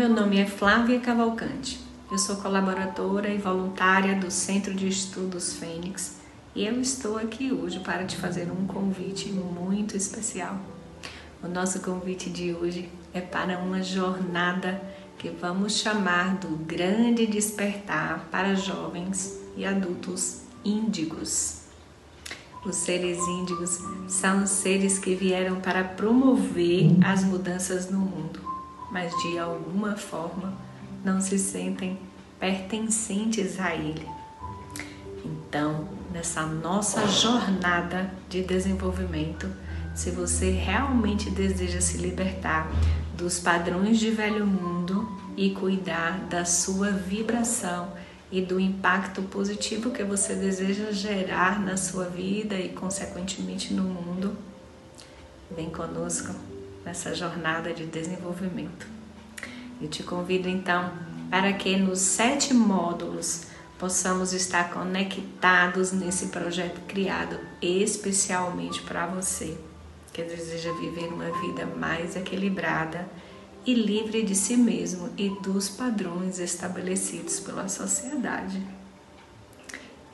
Meu nome é Flávia Cavalcante. Eu sou colaboradora e voluntária do Centro de Estudos Fênix e eu estou aqui hoje para te fazer um convite muito especial. O nosso convite de hoje é para uma jornada que vamos chamar do Grande Despertar para jovens e adultos índigos. Os seres índigos são seres que vieram para promover as mudanças no mundo, mas de alguma forma não se sentem pertencentes a ele. Então, nessa nossa jornada de desenvolvimento, se você realmente deseja se libertar dos padrões de velho mundo e cuidar da sua vibração e do impacto positivo que você deseja gerar na sua vida e, consequentemente, no mundo, vem conosco nessa jornada de desenvolvimento. Eu te convido então para que nos sete módulos possamos estar conectados nesse projeto criado especialmente para você que deseja viver uma vida mais equilibrada e livre de si mesmo e dos padrões estabelecidos pela sociedade.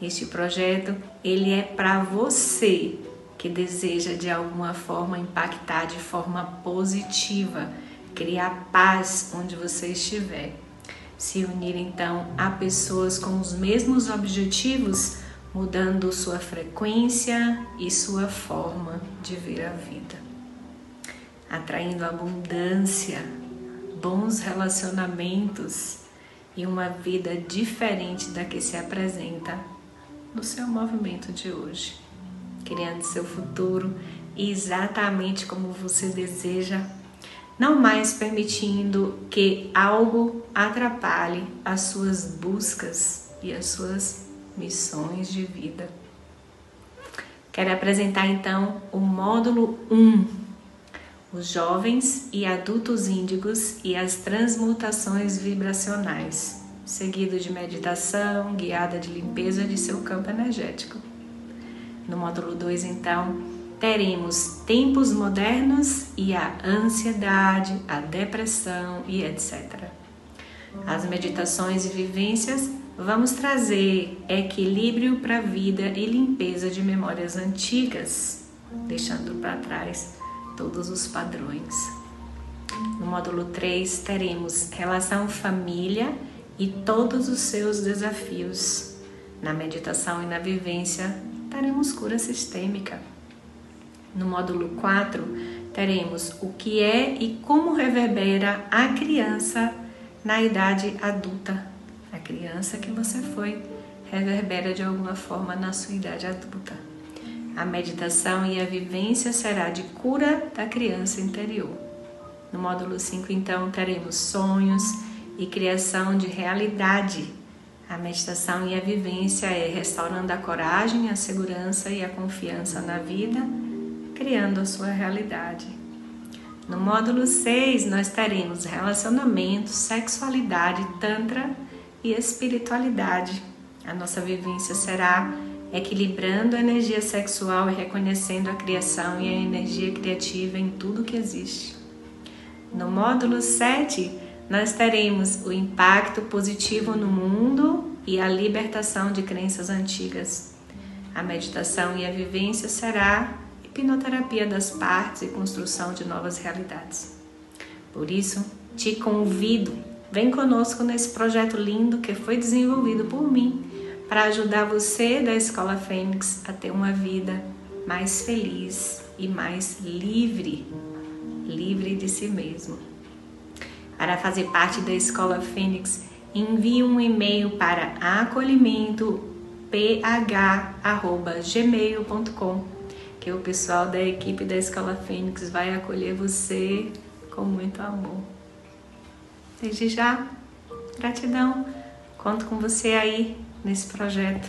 Este projeto ele é para você que deseja de alguma forma impactar de forma positiva, criar paz onde você estiver. Se unir então a pessoas com os mesmos objetivos, mudando sua frequência e sua forma de ver a vida atraindo abundância, bons relacionamentos e uma vida diferente da que se apresenta no seu movimento de hoje, criando seu futuro exatamente como você deseja, não mais permitindo que algo atrapalhe as suas buscas e as suas missões de vida. Quero apresentar então o módulo 1 os jovens e adultos índigos e as transmutações vibracionais, seguido de meditação guiada de limpeza de seu campo energético. No módulo 2, então, teremos tempos modernos e a ansiedade, a depressão e etc. As meditações e vivências vamos trazer equilíbrio para a vida e limpeza de memórias antigas, deixando para trás todos os padrões. No módulo 3, teremos relação família e todos os seus desafios. Na meditação e na vivência, teremos cura sistêmica. No módulo 4, teremos o que é e como reverbera a criança na idade adulta. A criança que você foi reverbera de alguma forma na sua idade adulta. A meditação e a vivência será de cura da criança interior. No módulo 5, então, teremos sonhos e criação de realidade. A meditação e a vivência é restaurando a coragem, a segurança e a confiança na vida, criando a sua realidade. No módulo 6, nós teremos relacionamento, sexualidade, tantra e espiritualidade. A nossa vivência será equilibrando a energia sexual e reconhecendo a criação e a energia criativa em tudo que existe. No módulo 7, nós teremos o impacto positivo no mundo e a libertação de crenças antigas. A meditação e a vivência será hipnoterapia das partes e construção de novas realidades. Por isso, te convido, vem conosco nesse projeto lindo que foi desenvolvido por mim para ajudar você da Escola Fênix a ter uma vida mais feliz e mais livre, livre de si mesmo. Para fazer parte da Escola Fênix, envie um e-mail para acolhimentoph@gmail.com, que o pessoal da equipe da Escola Fênix vai acolher você com muito amor. Desde já, gratidão. Conto com você aí nesse projeto.